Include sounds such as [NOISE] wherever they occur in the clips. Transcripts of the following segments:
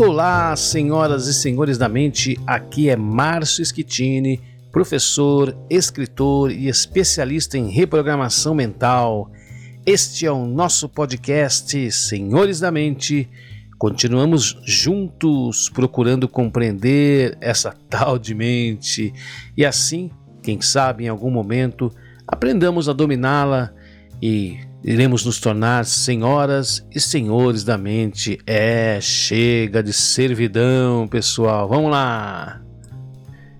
Olá, senhoras e senhores da mente, aqui é Márcio Schettini, professor, escritor e especialista em reprogramação mental. Este é o nosso podcast Senhores da Mente. Continuamos juntos procurando compreender essa tal de mente e assim, quem sabe em algum momento, aprendamos a dominá-la e iremos nos tornar senhoras e senhores da mente. É, chega de servidão, pessoal. Vamos lá!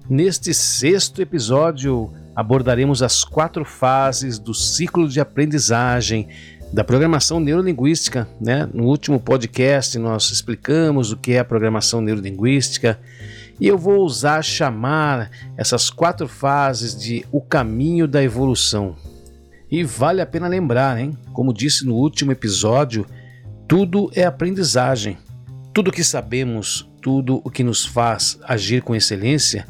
Neste sexto episódio, abordaremos as quatro fases do ciclo de aprendizagem da programação neurolinguística. Né? No último podcast, nós explicamos o que é a programação neurolinguística. E eu vou usar chamar essas quatro fases de o caminho da evolução. E vale a pena lembrar, hein? Como disse no último episódio, tudo é aprendizagem. Tudo o que sabemos, tudo o que nos faz agir com excelência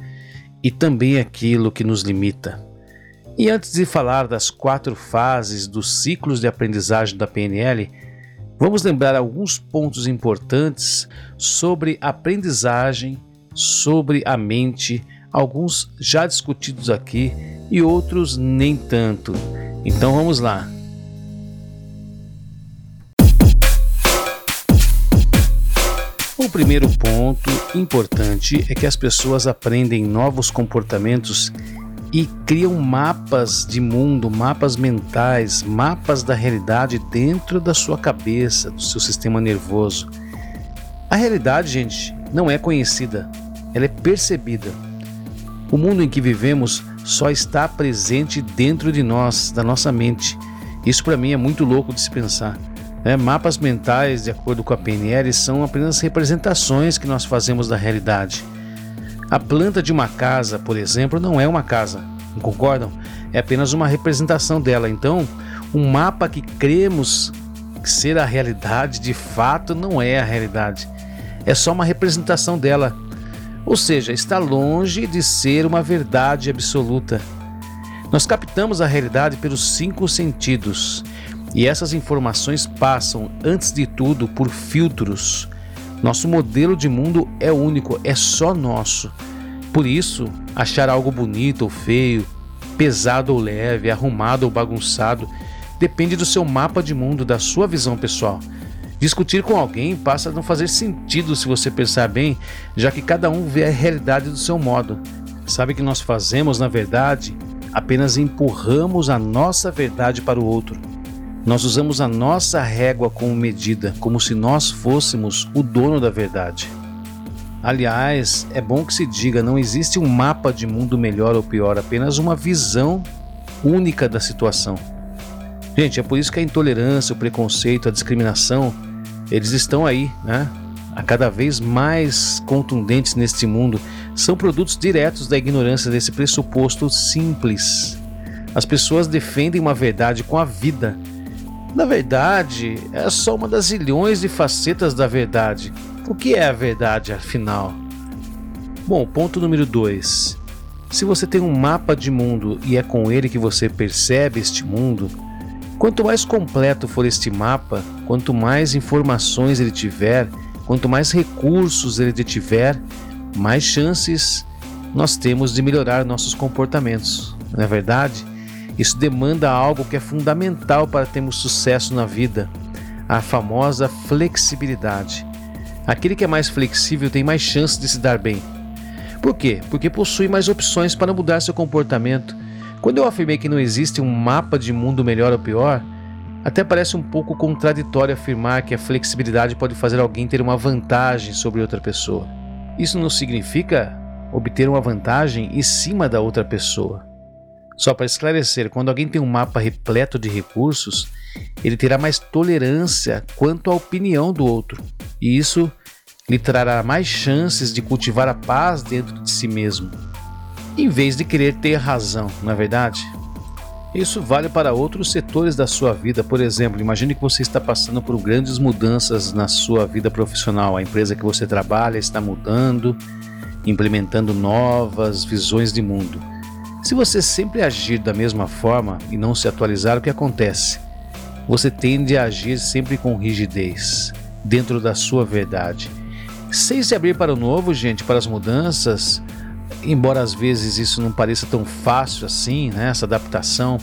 e também aquilo que nos limita. E antes de falar das quatro fases dos ciclos de aprendizagem da PNL, vamos lembrar alguns pontos importantes sobre aprendizagem, sobre a mente, alguns já discutidos aqui e outros nem tanto. Então vamos lá. O primeiro ponto importante é que as pessoas aprendem novos comportamentos e criam mapas de mundo, mapas mentais, mapas da realidade dentro da sua cabeça, do seu sistema nervoso. A realidade, gente, não é conhecida, ela é percebida. O mundo em que vivemos só está presente dentro de nós, da nossa mente. Isso para mim é muito louco de se pensar. É, mapas mentais, de acordo com a PNL, são apenas representações que nós fazemos da realidade. A planta de uma casa, por exemplo, não é uma casa, não concordam? É apenas uma representação dela. Então, um mapa que cremos ser a realidade, de fato, não é a realidade. É só uma representação dela ou seja, está longe de ser uma verdade absoluta. Nós captamos a realidade pelos cinco sentidos e essas informações passam, antes de tudo, por filtros. Nosso modelo de mundo é único, é só nosso. Por isso, achar algo bonito ou feio, pesado ou leve, arrumado ou bagunçado, depende do seu mapa de mundo, da sua visão pessoal. Discutir com alguém passa a não fazer sentido se você pensar bem, já que cada um vê a realidade do seu modo. Sabe que nós fazemos, na verdade, apenas empurramos a nossa verdade para o outro. Nós usamos a nossa régua como medida, como se nós fôssemos o dono da verdade. Aliás, é bom que se diga: não existe um mapa de mundo melhor ou pior, apenas uma visão única da situação. Gente, é por isso que a intolerância, o preconceito, a discriminação eles estão aí, né? A cada vez mais contundentes neste mundo, são produtos diretos da ignorância desse pressuposto simples. As pessoas defendem uma verdade com a vida. Na verdade, é só uma das zilhões de facetas da verdade. O que é a verdade, afinal? Bom, ponto número 2. Se você tem um mapa de mundo e é com ele que você percebe este mundo, Quanto mais completo for este mapa, quanto mais informações ele tiver, quanto mais recursos ele tiver, mais chances nós temos de melhorar nossos comportamentos. Não é verdade? Isso demanda algo que é fundamental para termos sucesso na vida: a famosa flexibilidade. Aquele que é mais flexível tem mais chances de se dar bem. Por quê? Porque possui mais opções para mudar seu comportamento quando eu afirmei que não existe um mapa de mundo melhor ou pior, até parece um pouco contraditório afirmar que a flexibilidade pode fazer alguém ter uma vantagem sobre outra pessoa. Isso não significa obter uma vantagem em cima da outra pessoa. Só para esclarecer, quando alguém tem um mapa repleto de recursos, ele terá mais tolerância quanto à opinião do outro, e isso lhe trará mais chances de cultivar a paz dentro de si mesmo em vez de querer ter razão, não é verdade? Isso vale para outros setores da sua vida. Por exemplo, imagine que você está passando por grandes mudanças na sua vida profissional. A empresa que você trabalha está mudando, implementando novas visões de mundo. Se você sempre agir da mesma forma e não se atualizar, o que acontece? Você tende a agir sempre com rigidez, dentro da sua verdade. Sem se abrir para o novo, gente, para as mudanças, embora às vezes isso não pareça tão fácil assim, né, essa adaptação,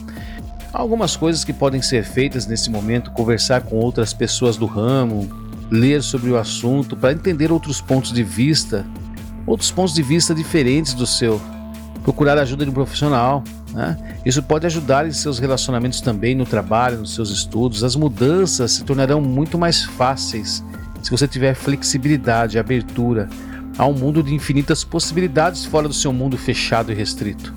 há algumas coisas que podem ser feitas nesse momento, conversar com outras pessoas do ramo, ler sobre o assunto para entender outros pontos de vista, outros pontos de vista diferentes do seu, procurar a ajuda de um profissional. Né? Isso pode ajudar em seus relacionamentos também, no trabalho, nos seus estudos. As mudanças se tornarão muito mais fáceis se você tiver flexibilidade, abertura a um mundo de infinitas possibilidades fora do seu mundo fechado e restrito.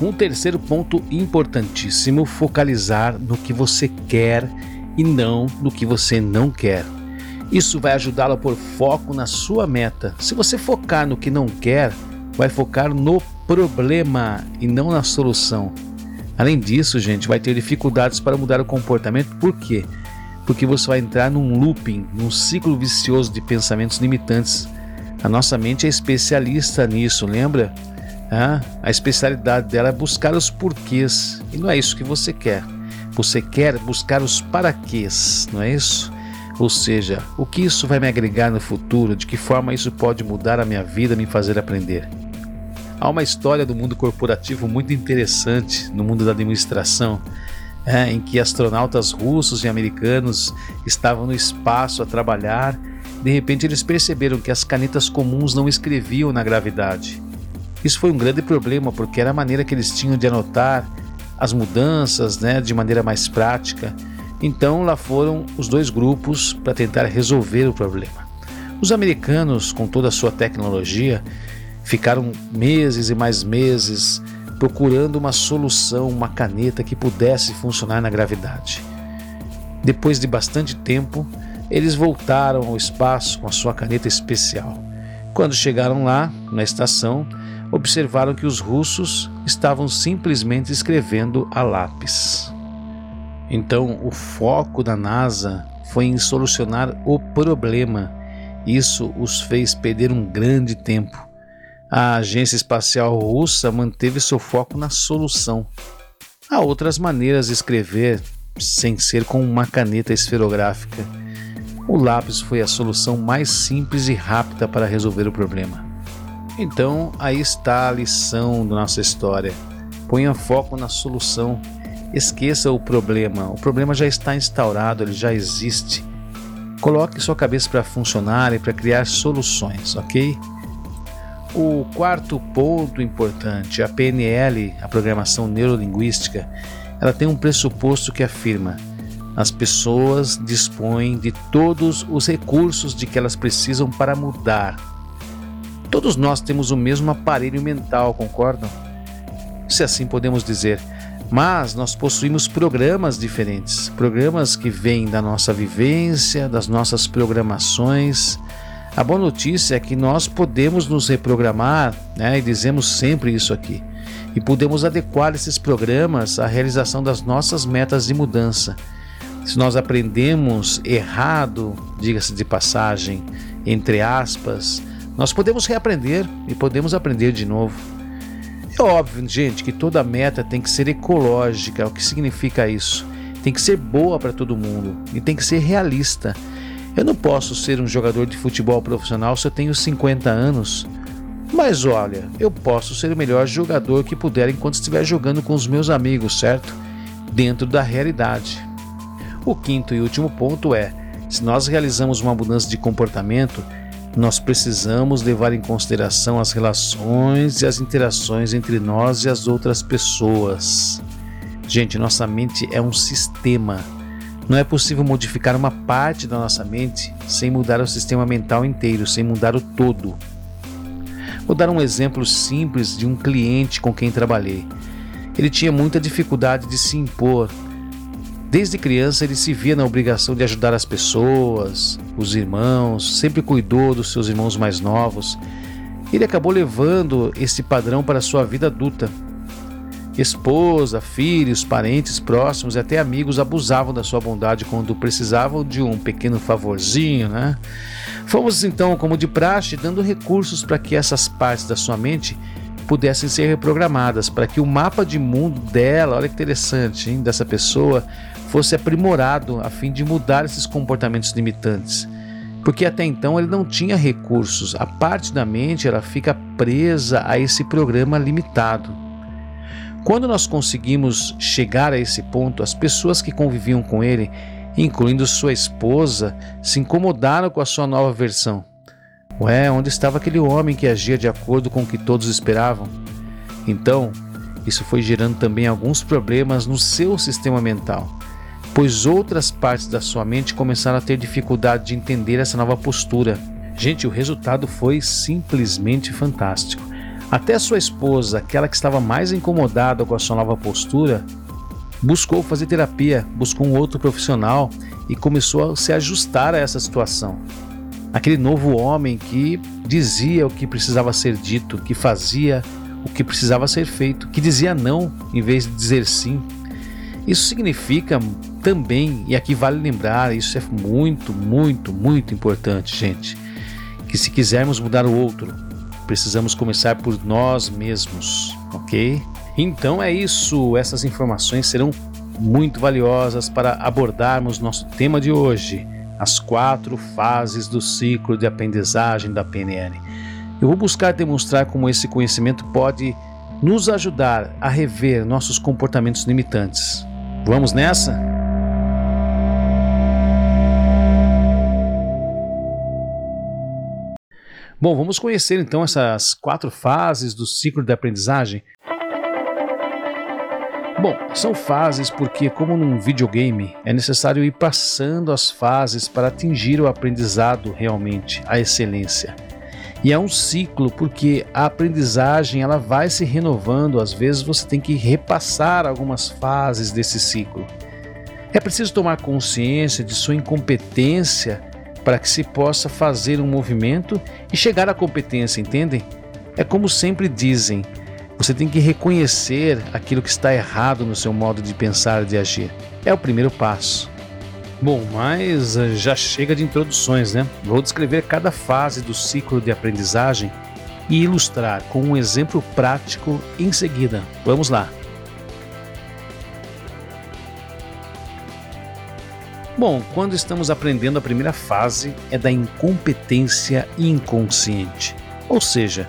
Um terceiro ponto importantíssimo: focalizar no que você quer e não no que você não quer. Isso vai ajudá-lo a pôr foco na sua meta. Se você focar no que não quer, vai focar no problema e não na solução. Além disso, gente, vai ter dificuldades para mudar o comportamento. Por quê? Porque você vai entrar num looping, num ciclo vicioso de pensamentos limitantes. A nossa mente é especialista nisso, lembra? Ah, a especialidade dela é buscar os porquês e não é isso que você quer. Você quer buscar os paraquês, não é isso? Ou seja, o que isso vai me agregar no futuro? De que forma isso pode mudar a minha vida, me fazer aprender? Há uma história do mundo corporativo muito interessante no mundo da administração, é, em que astronautas russos e americanos estavam no espaço a trabalhar. De repente, eles perceberam que as canetas comuns não escreviam na gravidade. Isso foi um grande problema porque era a maneira que eles tinham de anotar as mudanças né, de maneira mais prática. Então lá foram os dois grupos para tentar resolver o problema. Os americanos, com toda a sua tecnologia, ficaram meses e mais meses procurando uma solução, uma caneta que pudesse funcionar na gravidade. Depois de bastante tempo, eles voltaram ao espaço com a sua caneta especial. Quando chegaram lá, na estação, observaram que os russos estavam simplesmente escrevendo a lápis. Então, o foco da NASA foi em solucionar o problema. Isso os fez perder um grande tempo. A Agência Espacial Russa manteve seu foco na solução. Há outras maneiras de escrever sem ser com uma caneta esferográfica. O lápis foi a solução mais simples e rápida para resolver o problema. Então, aí está a lição da nossa história. Ponha foco na solução Esqueça o problema. O problema já está instaurado, ele já existe. Coloque sua cabeça para funcionar e para criar soluções, ok? O quarto ponto importante, a PNL, a programação neurolinguística, ela tem um pressuposto que afirma: as pessoas dispõem de todos os recursos de que elas precisam para mudar. Todos nós temos o mesmo aparelho mental, concordam? Se assim podemos dizer, mas nós possuímos programas diferentes, programas que vêm da nossa vivência, das nossas programações. A boa notícia é que nós podemos nos reprogramar, né, e dizemos sempre isso aqui, e podemos adequar esses programas à realização das nossas metas de mudança. Se nós aprendemos errado, diga-se de passagem, entre aspas, nós podemos reaprender e podemos aprender de novo. É óbvio, gente, que toda meta tem que ser ecológica. O que significa isso? Tem que ser boa para todo mundo e tem que ser realista. Eu não posso ser um jogador de futebol profissional se eu tenho 50 anos. Mas olha, eu posso ser o melhor jogador que puder enquanto estiver jogando com os meus amigos, certo? Dentro da realidade. O quinto e último ponto é: se nós realizamos uma mudança de comportamento, nós precisamos levar em consideração as relações e as interações entre nós e as outras pessoas. Gente, nossa mente é um sistema. Não é possível modificar uma parte da nossa mente sem mudar o sistema mental inteiro, sem mudar o todo. Vou dar um exemplo simples de um cliente com quem trabalhei. Ele tinha muita dificuldade de se impor Desde criança ele se via na obrigação de ajudar as pessoas, os irmãos, sempre cuidou dos seus irmãos mais novos. Ele acabou levando esse padrão para sua vida adulta. Esposa, filhos, parentes próximos e até amigos abusavam da sua bondade quando precisavam de um pequeno favorzinho, né? Fomos então, como de praxe, dando recursos para que essas partes da sua mente pudessem ser reprogramadas, para que o mapa de mundo dela, olha que interessante, hein, dessa pessoa, fosse aprimorado a fim de mudar esses comportamentos limitantes. porque até então ele não tinha recursos. A parte da mente ela fica presa a esse programa limitado. Quando nós conseguimos chegar a esse ponto, as pessoas que conviviam com ele, incluindo sua esposa, se incomodaram com a sua nova versão. Ué, onde estava aquele homem que agia de acordo com o que todos esperavam? Então, isso foi gerando também alguns problemas no seu sistema mental, pois outras partes da sua mente começaram a ter dificuldade de entender essa nova postura. Gente, o resultado foi simplesmente fantástico. Até sua esposa, aquela que estava mais incomodada com a sua nova postura, buscou fazer terapia, buscou um outro profissional e começou a se ajustar a essa situação. Aquele novo homem que dizia o que precisava ser dito, que fazia o que precisava ser feito, que dizia não em vez de dizer sim. Isso significa também, e aqui vale lembrar, isso é muito, muito, muito importante, gente, que se quisermos mudar o outro, precisamos começar por nós mesmos, ok? Então é isso, essas informações serão muito valiosas para abordarmos nosso tema de hoje, as quatro fases do ciclo de aprendizagem da PNL. Eu vou buscar demonstrar como esse conhecimento pode nos ajudar a rever nossos comportamentos limitantes. Vamos nessa? Bom, vamos conhecer então essas quatro fases do ciclo de aprendizagem. Bom, são fases porque, como num videogame, é necessário ir passando as fases para atingir o aprendizado realmente, a excelência. E é um ciclo porque a aprendizagem ela vai se renovando, às vezes você tem que repassar algumas fases desse ciclo. É preciso tomar consciência de sua incompetência para que se possa fazer um movimento e chegar à competência, entendem? É como sempre dizem, você tem que reconhecer aquilo que está errado no seu modo de pensar e de agir. É o primeiro passo. Bom, mas eh, já chega de introduções, né? Vou descrever cada fase do ciclo de aprendizagem e ilustrar com um exemplo prático em seguida. Vamos lá. Bom, quando estamos aprendendo a primeira fase é da incompetência inconsciente. Ou seja,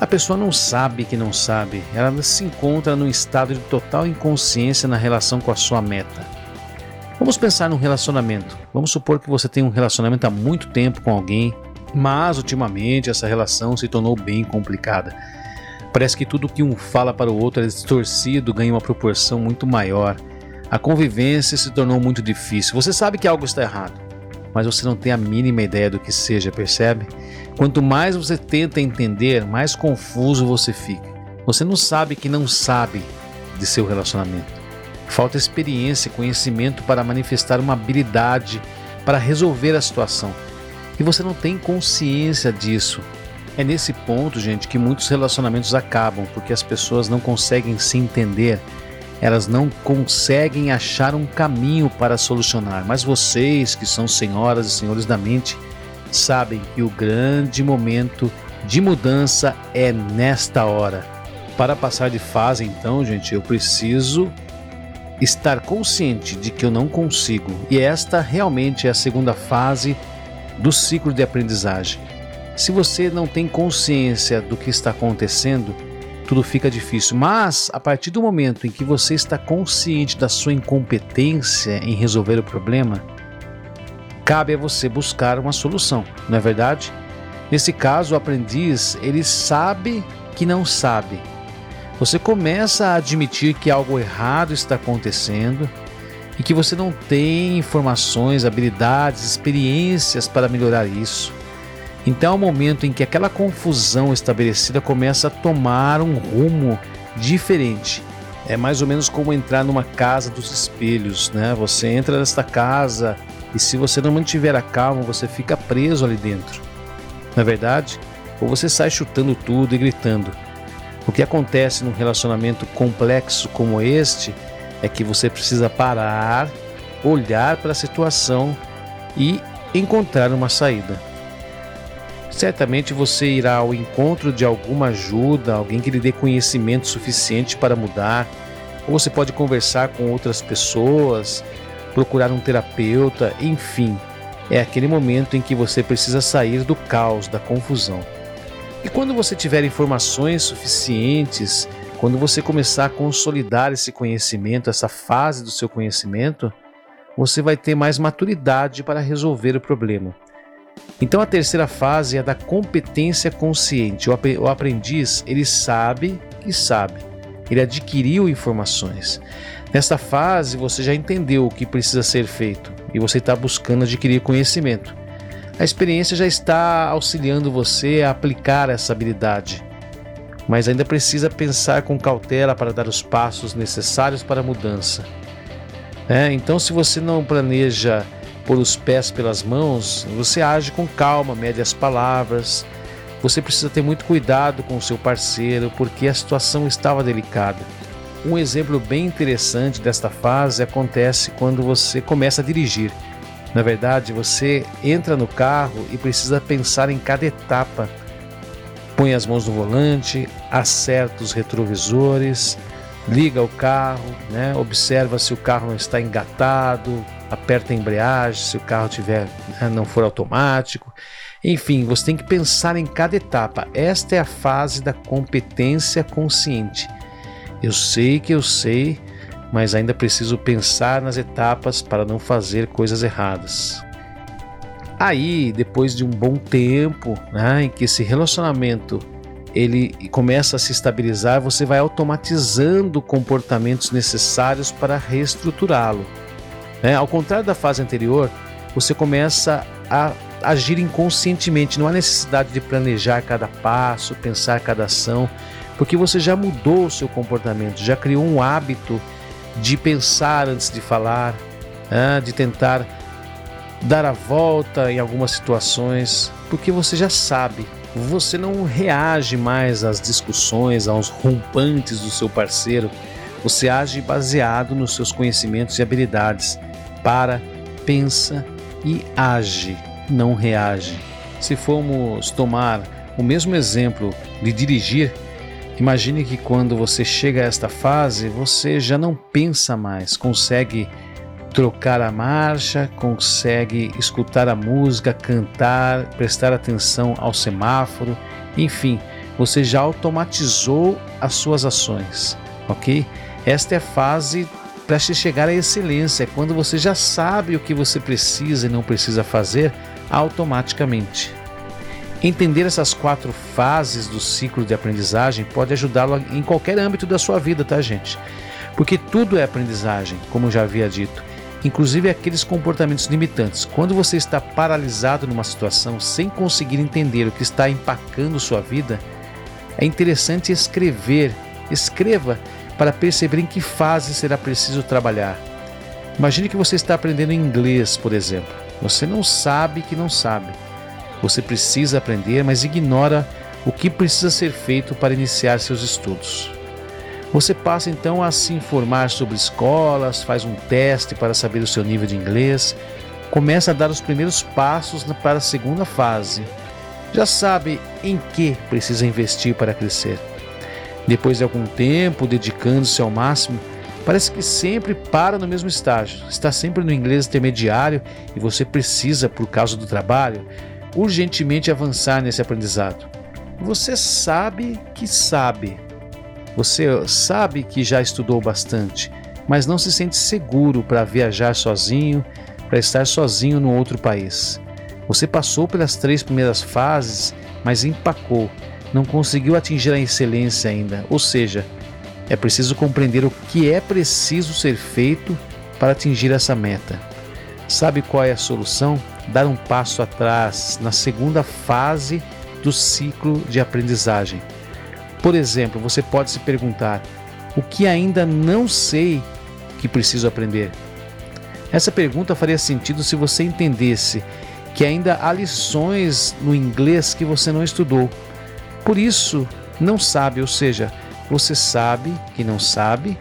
a pessoa não sabe que não sabe, ela se encontra num estado de total inconsciência na relação com a sua meta. Vamos pensar num relacionamento. Vamos supor que você tem um relacionamento há muito tempo com alguém, mas ultimamente essa relação se tornou bem complicada. Parece que tudo que um fala para o outro é distorcido, ganha uma proporção muito maior. A convivência se tornou muito difícil. Você sabe que algo está errado, mas você não tem a mínima ideia do que seja, percebe? Quanto mais você tenta entender, mais confuso você fica. Você não sabe que não sabe de seu relacionamento. Falta experiência e conhecimento para manifestar uma habilidade para resolver a situação. E você não tem consciência disso. É nesse ponto, gente, que muitos relacionamentos acabam, porque as pessoas não conseguem se entender elas não conseguem achar um caminho para solucionar. Mas vocês, que são senhoras e senhores da mente, sabem que o grande momento de mudança é nesta hora. Para passar de fase, então, gente, eu preciso estar consciente de que eu não consigo. E esta realmente é a segunda fase do ciclo de aprendizagem. Se você não tem consciência do que está acontecendo, tudo fica difícil. Mas a partir do momento em que você está consciente da sua incompetência em resolver o problema, cabe a você buscar uma solução, não é verdade? Nesse caso, o aprendiz, ele sabe que não sabe. Você começa a admitir que algo errado está acontecendo e que você não tem informações, habilidades, experiências para melhorar isso. Então é o momento em que aquela confusão estabelecida começa a tomar um rumo diferente. É mais ou menos como entrar numa casa dos espelhos, né? Você entra nesta casa e se você não mantiver a calma, você fica preso ali dentro. Na é verdade, ou você sai chutando tudo e gritando. O que acontece num relacionamento complexo como este é que você precisa parar, olhar para a situação e encontrar uma saída certamente você irá ao encontro de alguma ajuda, alguém que lhe dê conhecimento suficiente para mudar, ou você pode conversar com outras pessoas, procurar um terapeuta, enfim. é aquele momento em que você precisa sair do caos, da confusão. E quando você tiver informações suficientes, quando você começar a consolidar esse conhecimento, essa fase do seu conhecimento, você vai ter mais maturidade para resolver o problema. Então a terceira fase é da competência consciente. O aprendiz, ele sabe que sabe. Ele adquiriu informações. Nesta fase, você já entendeu o que precisa ser feito e você está buscando adquirir conhecimento. A experiência já está auxiliando você a aplicar essa habilidade, mas ainda precisa pensar com cautela para dar os passos necessários para a mudança. É, então, se você não planeja pôr os pés pelas mãos, você age com calma, mede as palavras. Você precisa ter muito cuidado com o seu parceiro, porque a situação estava delicada. Um exemplo bem interessante desta fase acontece quando você começa a dirigir. Na verdade, você entra no carro e precisa pensar em cada etapa. Põe as mãos no volante, acerta os retrovisores, liga o carro, né? observa se o carro não está engatado, aperta a embreagem, se o carro tiver, né, não for automático. Enfim, você tem que pensar em cada etapa. Esta é a fase da competência consciente. Eu sei que eu sei, mas ainda preciso pensar nas etapas para não fazer coisas erradas. Aí, depois de um bom tempo, né, em que esse relacionamento ele começa a se estabilizar, você vai automatizando comportamentos necessários para reestruturá-lo. Né? Ao contrário da fase anterior, você começa a agir inconscientemente, não há necessidade de planejar cada passo, pensar cada ação, porque você já mudou o seu comportamento, já criou um hábito de pensar antes de falar, né, de tentar dar a volta em algumas situações, porque você já sabe, você não reage mais às discussões, aos rompantes do seu parceiro, você age baseado nos seus conhecimentos e habilidades. Para, pensa e age, não reage. Se formos tomar o mesmo exemplo de dirigir, Imagine que quando você chega a esta fase, você já não pensa mais, consegue trocar a marcha, consegue escutar a música, cantar, prestar atenção ao semáforo, enfim, você já automatizou as suas ações, ok? Esta é a fase para se chegar à excelência, é quando você já sabe o que você precisa e não precisa fazer automaticamente. Entender essas quatro fases do ciclo de aprendizagem pode ajudá-lo em qualquer âmbito da sua vida, tá, gente? Porque tudo é aprendizagem, como já havia dito, inclusive aqueles comportamentos limitantes. Quando você está paralisado numa situação sem conseguir entender o que está empacando sua vida, é interessante escrever. Escreva para perceber em que fase será preciso trabalhar. Imagine que você está aprendendo inglês, por exemplo. Você não sabe que não sabe você precisa aprender, mas ignora o que precisa ser feito para iniciar seus estudos. Você passa então a se informar sobre escolas, faz um teste para saber o seu nível de inglês, começa a dar os primeiros passos para a segunda fase. Já sabe em que precisa investir para crescer. Depois de algum tempo dedicando-se ao máximo, parece que sempre para no mesmo estágio, está sempre no inglês intermediário e você precisa, por causa do trabalho, urgentemente avançar nesse aprendizado. Você sabe que sabe. Você sabe que já estudou bastante, mas não se sente seguro para viajar sozinho, para estar sozinho no outro país. Você passou pelas três primeiras fases, mas empacou, não conseguiu atingir a excelência ainda. Ou seja, é preciso compreender o que é preciso ser feito para atingir essa meta. Sabe qual é a solução? dar um passo atrás na segunda fase do ciclo de aprendizagem. Por exemplo, você pode se perguntar: o que ainda não sei que preciso aprender? Essa pergunta faria sentido se você entendesse que ainda há lições no inglês que você não estudou. Por isso, não sabe, ou seja, você sabe que não sabe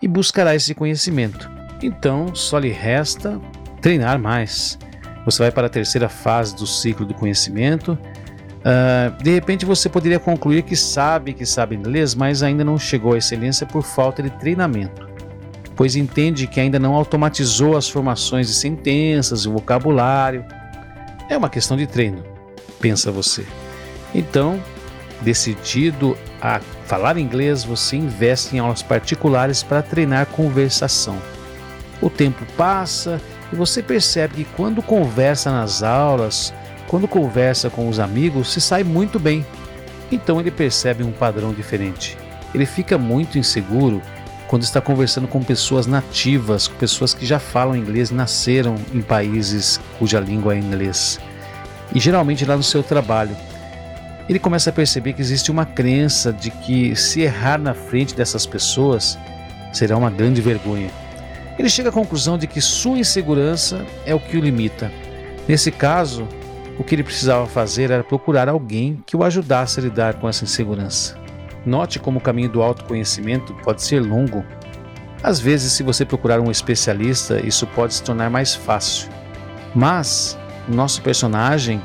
e buscará esse conhecimento. Então, só lhe resta treinar mais. Você vai para a terceira fase do ciclo do conhecimento. Uh, de repente você poderia concluir que sabe que sabe inglês, mas ainda não chegou à excelência por falta de treinamento, pois entende que ainda não automatizou as formações de sentenças e vocabulário. É uma questão de treino, pensa você. Então, decidido a falar inglês, você investe em aulas particulares para treinar conversação. O tempo passa e você percebe que quando conversa nas aulas, quando conversa com os amigos, se sai muito bem. Então ele percebe um padrão diferente. Ele fica muito inseguro quando está conversando com pessoas nativas, com pessoas que já falam inglês, nasceram em países cuja língua é inglês. E geralmente lá no seu trabalho. Ele começa a perceber que existe uma crença de que se errar na frente dessas pessoas será uma grande vergonha. Ele chega à conclusão de que sua insegurança é o que o limita. Nesse caso, o que ele precisava fazer era procurar alguém que o ajudasse a lidar com essa insegurança. Note como o caminho do autoconhecimento pode ser longo. Às vezes, se você procurar um especialista, isso pode se tornar mais fácil. Mas nosso personagem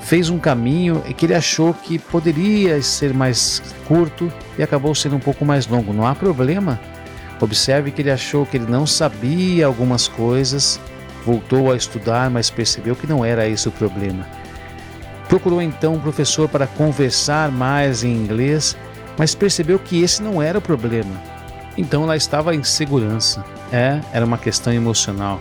fez um caminho que ele achou que poderia ser mais curto e acabou sendo um pouco mais longo. Não há problema. Observe que ele achou que ele não sabia algumas coisas, voltou a estudar, mas percebeu que não era esse o problema. Procurou então um professor para conversar mais em inglês mas percebeu que esse não era o problema. Então lá estava a insegurança. É, era uma questão emocional.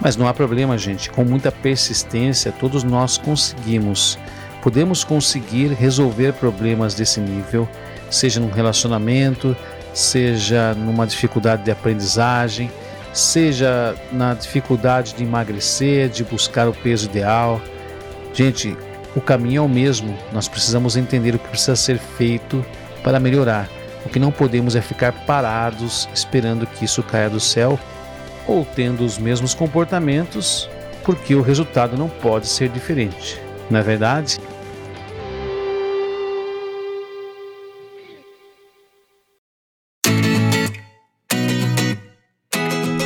Mas não há problema, gente. Com muita persistência, todos nós conseguimos. Podemos conseguir resolver problemas desse nível, seja num relacionamento, seja numa dificuldade de aprendizagem, seja na dificuldade de emagrecer, de buscar o peso ideal. Gente, o caminho é o mesmo. Nós precisamos entender o que precisa ser feito para melhorar. O que não podemos é ficar parados esperando que isso caia do céu ou tendo os mesmos comportamentos, porque o resultado não pode ser diferente. Não é verdade?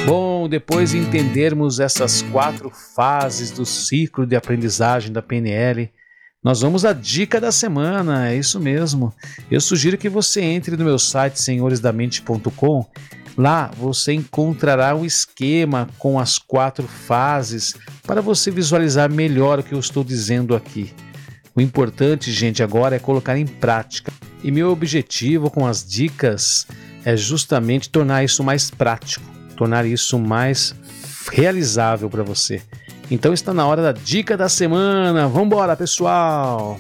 Bom, depois de entendermos essas quatro fases do ciclo de aprendizagem da PNL, nós vamos à dica da semana, é isso mesmo. Eu sugiro que você entre no meu site senhoresdamente.com. Lá você encontrará um esquema com as quatro fases para você visualizar melhor o que eu estou dizendo aqui. O importante, gente, agora é colocar em prática. E meu objetivo com as dicas é justamente tornar isso mais prático, tornar isso mais realizável para você. Então está na hora da dica da semana. Vambora, pessoal!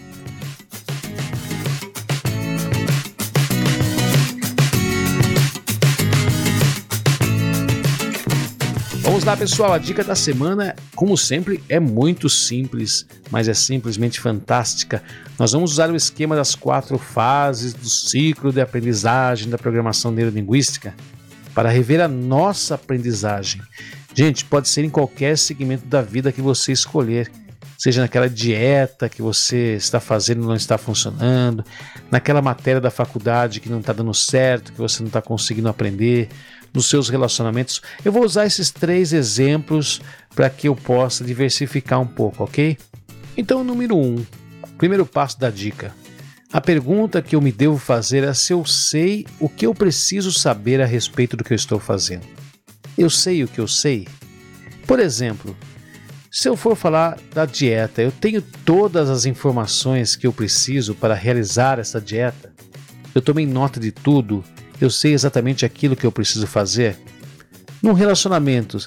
Vamos lá, pessoal. A dica da semana, como sempre, é muito simples, mas é simplesmente fantástica. Nós vamos usar o esquema das quatro fases do ciclo de aprendizagem da programação neurolinguística para rever a nossa aprendizagem. Gente, pode ser em qualquer segmento da vida que você escolher. Seja naquela dieta que você está fazendo e não está funcionando, naquela matéria da faculdade que não está dando certo, que você não está conseguindo aprender, nos seus relacionamentos. Eu vou usar esses três exemplos para que eu possa diversificar um pouco, ok? Então, número um, primeiro passo da dica. A pergunta que eu me devo fazer é se eu sei o que eu preciso saber a respeito do que eu estou fazendo. Eu sei o que eu sei? Por exemplo, se eu for falar da dieta, eu tenho todas as informações que eu preciso para realizar essa dieta? Eu tomei nota de tudo? Eu sei exatamente aquilo que eu preciso fazer? No relacionamento,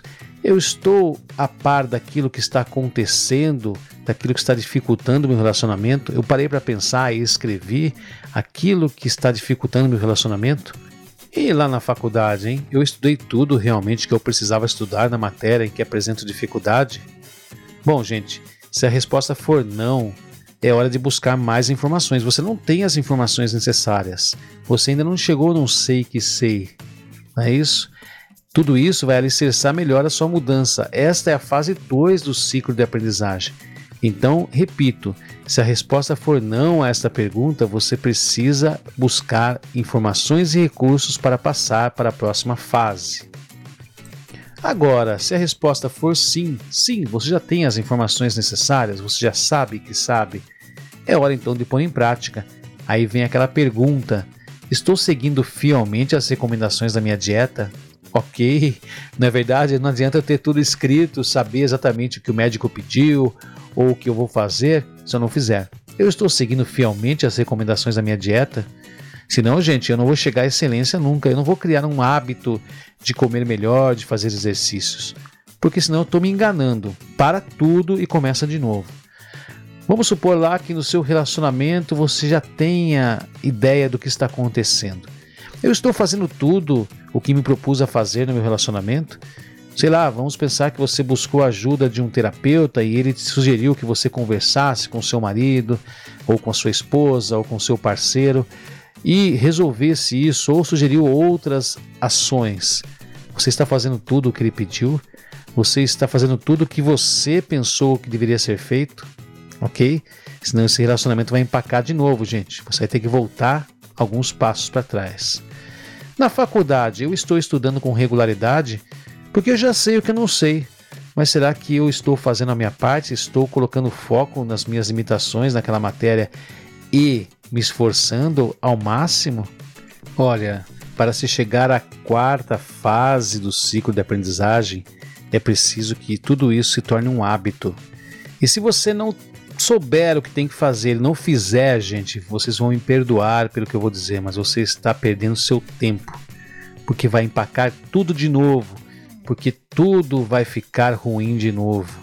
eu estou a par daquilo que está acontecendo, daquilo que está dificultando meu relacionamento? Eu parei para pensar e escrevi aquilo que está dificultando meu relacionamento? E lá na faculdade, hein? Eu estudei tudo realmente que eu precisava estudar na matéria em que apresento dificuldade? Bom, gente, se a resposta for não, é hora de buscar mais informações. Você não tem as informações necessárias. Você ainda não chegou num sei que sei. Não é isso? Tudo isso vai alicerçar melhor a sua mudança. Esta é a fase 2 do ciclo de aprendizagem. Então, repito, se a resposta for não a esta pergunta, você precisa buscar informações e recursos para passar para a próxima fase. Agora, se a resposta for sim, sim, você já tem as informações necessárias, você já sabe que sabe, é hora então de pôr em prática. Aí vem aquela pergunta: estou seguindo fielmente as recomendações da minha dieta? Ok, [LAUGHS] não é verdade? Não adianta eu ter tudo escrito, saber exatamente o que o médico pediu ou o que eu vou fazer se eu não fizer. Eu estou seguindo fielmente as recomendações da minha dieta. Senão, gente, eu não vou chegar à excelência nunca. Eu não vou criar um hábito de comer melhor, de fazer exercícios. Porque senão eu estou me enganando. Para tudo e começa de novo. Vamos supor lá que no seu relacionamento você já tenha ideia do que está acontecendo. Eu estou fazendo tudo o que me propus a fazer no meu relacionamento? Sei lá, vamos pensar que você buscou a ajuda de um terapeuta e ele te sugeriu que você conversasse com seu marido, ou com a sua esposa, ou com seu parceiro e resolvesse isso, ou sugeriu outras ações. Você está fazendo tudo o que ele pediu? Você está fazendo tudo o que você pensou que deveria ser feito? Ok? Senão esse relacionamento vai empacar de novo, gente. Você vai ter que voltar alguns passos para trás. Na faculdade, eu estou estudando com regularidade porque eu já sei o que eu não sei. Mas será que eu estou fazendo a minha parte? Estou colocando foco nas minhas limitações naquela matéria e me esforçando ao máximo? Olha, para se chegar à quarta fase do ciclo de aprendizagem, é preciso que tudo isso se torne um hábito. E se você não souber o que tem que fazer não fizer, gente, vocês vão me perdoar pelo que eu vou dizer, mas você está perdendo seu tempo. Porque vai empacar tudo de novo. Porque tudo vai ficar ruim de novo.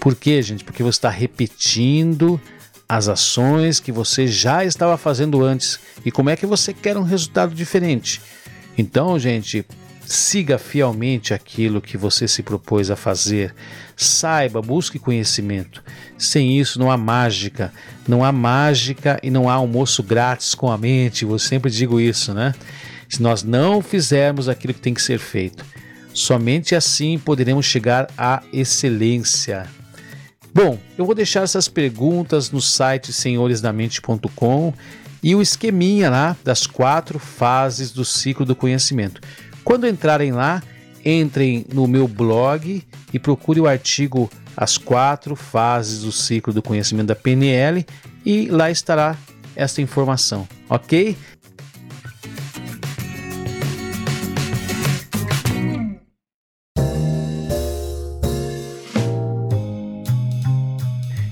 Por quê, gente? Porque você está repetindo as ações que você já estava fazendo antes. E como é que você quer um resultado diferente? Então, gente, siga fielmente aquilo que você se propôs a fazer. Saiba, busque conhecimento. Sem isso não há mágica. Não há mágica e não há almoço grátis com a mente. Eu sempre digo isso, né? Se nós não fizermos aquilo que tem que ser feito, somente assim poderemos chegar à excelência. Bom, eu vou deixar essas perguntas no site senhoresdamente.com e o esqueminha lá das quatro fases do ciclo do conhecimento. Quando entrarem lá, entrem no meu blog e procure o artigo As quatro fases do ciclo do conhecimento da PNL e lá estará esta informação, ok?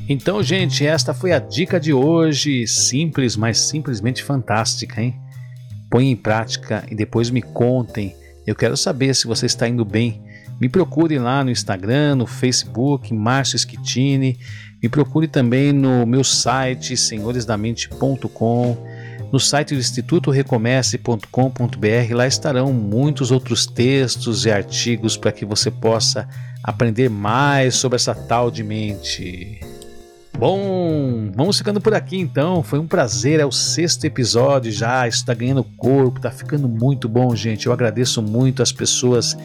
Então, gente, esta foi a dica de hoje. Simples, mas simplesmente fantástica, hein? Põe em prática e depois me contem. Eu quero saber se você está indo bem. Me procure lá no Instagram, no Facebook, Márcio Schettini. Me procure também no meu site, senhoresdamente.com. No site do Instituto Recomece.com.br, lá estarão muitos outros textos e artigos para que você possa aprender mais sobre essa tal de mente. Bom, vamos ficando por aqui então. Foi um prazer, é o sexto episódio já. Está ganhando corpo, está ficando muito bom, gente. Eu agradeço muito as pessoas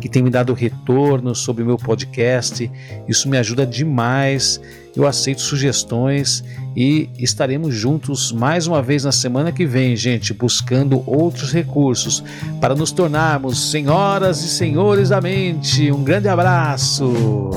que têm me dado retorno sobre o meu podcast. Isso me ajuda demais. Eu aceito sugestões e estaremos juntos mais uma vez na semana que vem, gente, buscando outros recursos para nos tornarmos senhoras e senhores da mente. Um grande abraço.